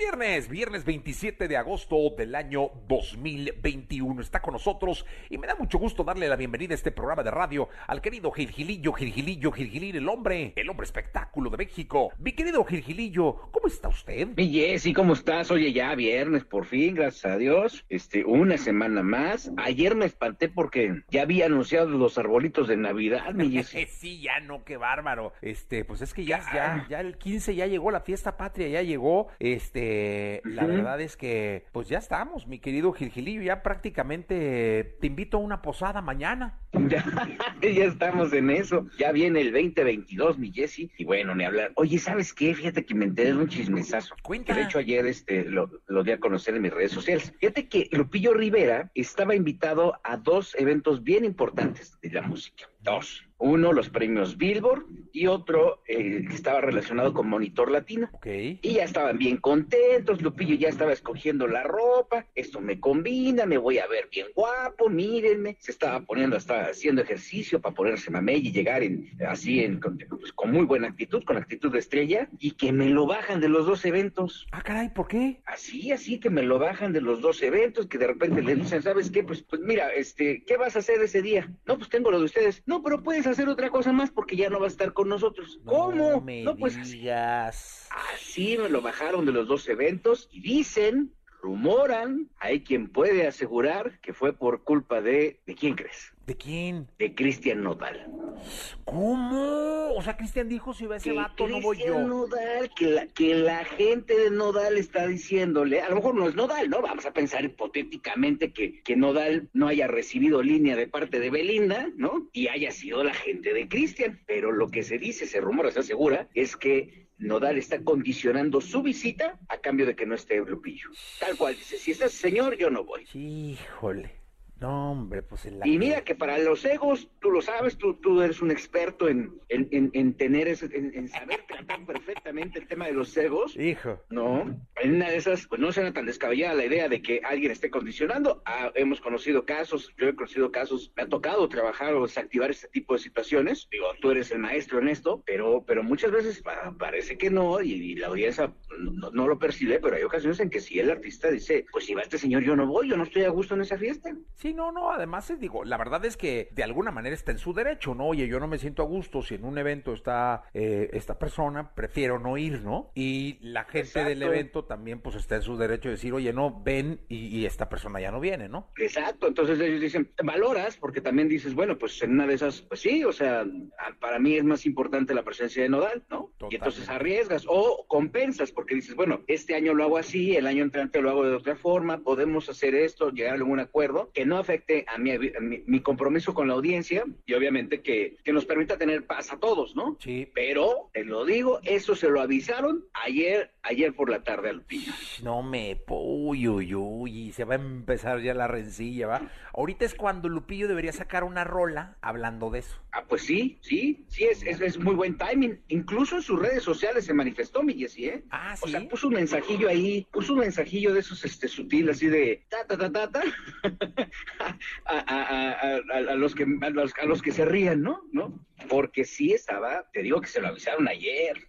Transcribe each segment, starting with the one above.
Es viernes, viernes 27 de agosto del año 2021. Está con nosotros y me da mucho gusto darle la bienvenida a este programa de radio al querido Gilgilillo, Gilgilillo, Gilgilín, el hombre, el hombre espectáculo de México. Mi querido Gilgilillo, ¿cómo está usted? Mi Jessy, ¿cómo estás? Oye, ya viernes, por fin, gracias a Dios. Este, una semana más. Ayer me espanté porque ya había anunciado los arbolitos de Navidad, mi Jessy. sí, ya no, qué bárbaro. Este, pues es que ya, ya, ya el 15 ya llegó, la fiesta patria ya llegó. Este, la verdad es que, pues ya estamos, mi querido Gilgilillo, ya prácticamente te invito a una posada mañana. Ya, ya estamos en eso. Ya viene el 2022, mi Jessy. Y bueno, ni hablar. Oye, ¿sabes qué? Fíjate que me enteré de un chismesazo. Cuenta. Que de hecho ayer este, lo, lo di a conocer en mis redes sociales. Fíjate que Lupillo Rivera estaba invitado a dos eventos bien importantes de la música. Dos. Uno, los premios Billboard, y otro eh, que estaba relacionado con Monitor Latino. Ok. Y ya estaban bien contentos, Lupillo ya estaba escogiendo la ropa, esto me combina, me voy a ver bien guapo, mírenme, se estaba poniendo, estaba haciendo ejercicio para ponerse mamey y llegar en, así en, con, pues, con muy buena actitud, con actitud de estrella, y que me lo bajan de los dos eventos. Ah, caray, ¿por qué? Así, así que me lo bajan de los dos eventos, que de repente le dicen, ¿sabes qué? Pues, pues mira, este, ¿qué vas a hacer ese día? No, pues tengo lo de ustedes. No, pero puedes hacer otra cosa más porque ya no va a estar con nosotros. ¿Cómo? No pues así. Así me lo bajaron de los dos eventos y dicen, rumoran, hay quien puede asegurar que fue por culpa de, ¿de quién crees? ¿De quién? De Cristian Nodal. ¿Cómo? O sea, Cristian dijo, si va ese Que vato, no voy yo. Nodal, que la, que la gente de Nodal está diciéndole, a lo mejor no es Nodal, ¿no? Vamos a pensar hipotéticamente que, que Nodal no haya recibido línea de parte de Belinda, ¿no? Y haya sido la gente de Cristian. Pero lo que se dice, se rumora, se asegura, es que Nodal está condicionando su visita a cambio de que no esté Lupillo. Tal cual dice, si está ese señor, yo no voy. Híjole. No, hombre, pues en la Y mira que para los egos, tú lo sabes, tú, tú eres un experto en, en, en, en tener ese, en, en saber tratar perfectamente el tema de los egos. Hijo. No, en una de esas, pues no suena tan descabellada la idea de que alguien esté condicionando. Ah, hemos conocido casos, yo he conocido casos, me ha tocado trabajar o desactivar este tipo de situaciones. Digo, tú eres el maestro en esto, pero, pero muchas veces pa- parece que no y, y la audiencia no, no lo percibe, pero hay ocasiones en que si el artista dice, pues si va este señor yo no voy, yo no estoy a gusto en esa fiesta. Sí, no, no, además eh, digo, la verdad es que de alguna manera está en su derecho, ¿no? Oye, yo no me siento a gusto si en un evento está eh, esta persona, prefiero no ir, ¿no? Y la gente del evento también pues está en su derecho de decir, oye, no, ven y, y esta persona ya no viene, ¿no? Exacto, entonces ellos dicen, valoras, porque también dices, bueno, pues en una de esas, pues sí, o sea, para mí es más importante la presencia de Nodal, ¿no? Totalmente. Y entonces arriesgas o compensas, porque dices, bueno, este año lo hago así, el año entrante lo hago de otra forma, podemos hacer esto, llegar a algún acuerdo que no afecte a mi, a mi, mi compromiso con la audiencia y obviamente que, que nos permita tener paz a todos, ¿no? Sí. Pero, te lo digo, eso se lo avisaron ayer, ayer por la tarde a Lupillo. No me, uy, uy, uy, y se va a empezar ya la rencilla, ¿va? Ahorita es cuando Lupillo debería sacar una rola hablando de eso. Ah, pues sí, sí, sí, es, es, es muy buen timing. Incluso en sus redes sociales se manifestó, mi Jessy, ¿eh? Ah, O ¿sí? sea, puso un mensajillo ahí, puso un mensajillo de esos este sutil, así de ta ta ta ta ta a, a, a, a, a los que a los, a los que se rían, ¿no? ¿No? Porque sí estaba, te digo que se lo avisaron ayer.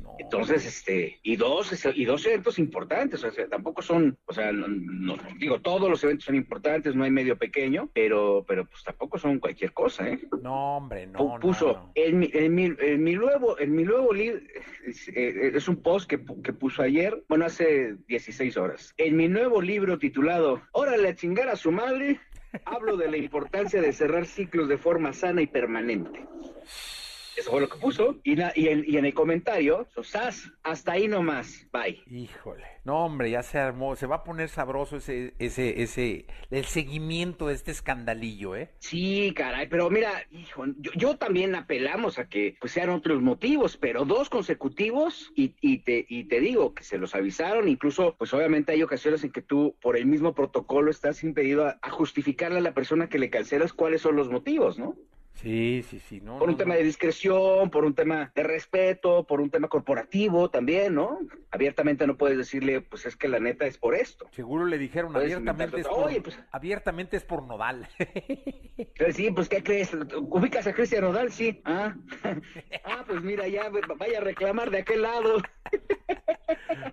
No. Entonces, este, y dos, y dos eventos importantes, o sea, tampoco son, o sea, no, no- digo, todos los eventos son importantes, no hay medio pequeño, pero, pero pues tampoco son cualquier cosa, ¿eh? No, hombre, no, Pu- no, puso. En, mi, en, mi, en mi nuevo en mi nuevo libro es, eh, es un post que, que puso ayer bueno hace 16 horas en mi nuevo libro titulado órale a chingar a su madre hablo de la importancia de cerrar ciclos de forma sana y permanente eso fue lo que puso y, na- y, en, y en el comentario sas hasta ahí nomás bye Híjole. No, hombre, ya se armó, se va a poner sabroso ese, ese, ese, el seguimiento de este escandalillo, ¿eh? Sí, caray, pero mira, hijo, yo, yo también apelamos a que pues, sean otros motivos, pero dos consecutivos y, y te y te digo que se los avisaron, incluso pues obviamente hay ocasiones en que tú por el mismo protocolo estás impedido a, a justificarle a la persona que le cancelas cuáles son los motivos, ¿no? Sí, sí, sí, no. Por un no, tema de discreción, por un tema de respeto, por un tema corporativo también, ¿no? Abiertamente no puedes decirle, pues es que la neta es por esto. Seguro le dijeron Puedes abiertamente es, por, Oye, pues- abiertamente es por nodal. Entonces, sí, pues ¿qué crees? ¿Ubicas a Cristian Nodal? Sí. Ah, ah pues mira, ya vaya a reclamar de aquel lado.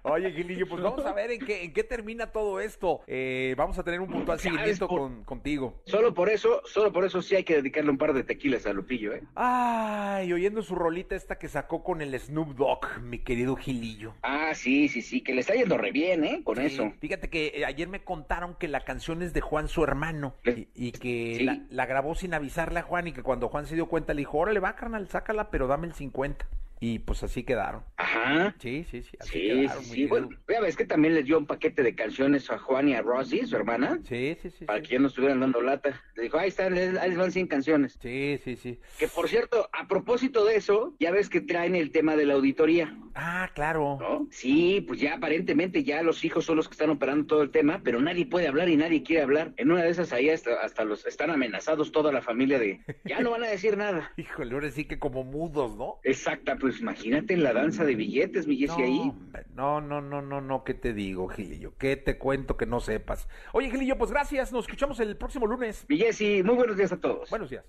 Oye, Gilillo, pues vamos a ver en qué, en qué termina todo esto. Eh, vamos a tener un puntual ¿Sabes seguimiento por- con, contigo. Solo por eso, solo por eso sí hay que dedicarle un par de tequilas a Lupillo, ¿eh? Ay, oyendo su rolita esta que sacó con el Snoop Dogg, mi querido Gilillo. Ah, sí, sí, sí, que le está yendo re bien, ¿eh? Con Sí, eso. Fíjate que eh, ayer me contaron que la canción es de Juan, su hermano, y, y que Sí. la, la grabó sin avisarle a Juan y que cuando Juan se dio cuenta le dijo, órale, va, carnal, sácala, pero dame el 50. Y pues así quedaron. Ajá. Sí, sí, sí, así Sí, quedaron. sí. Bueno, ya ves que también les dio un paquete de canciones a Juan y a Rosy, su hermana, Sí, sí, sí. para sí. que ya no estuvieran dando lata. Le dijo, ahí están, ahí van 100 canciones. Sí, sí, sí. Que por cierto, a propósito de eso, ya ves que traen el tema de la auditoría, Ah, claro. ¿no? Sí, pues ya aparentemente ya los hijos son los que están operando todo el tema, pero nadie puede hablar y nadie quiere hablar. En una de esas ahí hasta, hasta los están amenazados toda la familia de, ya no van a decir nada. Híjole, ahora sí que como mudos, ¿no? Exacta, pues imagínate la danza de billetes, mi Jessy, No, ahí. no, no, no, no, no, ¿qué te digo, Gilillo? ¿Qué te cuento que no sepas? Oye, Gilillo, pues gracias, nos escuchamos el próximo lunes. Mi Jessy, muy buenos días a todos. Buenos días.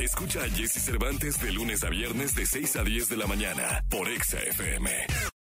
Escucha a Jesse Cervantes de lunes a viernes de 6 a 10 de la mañana por Exa FM.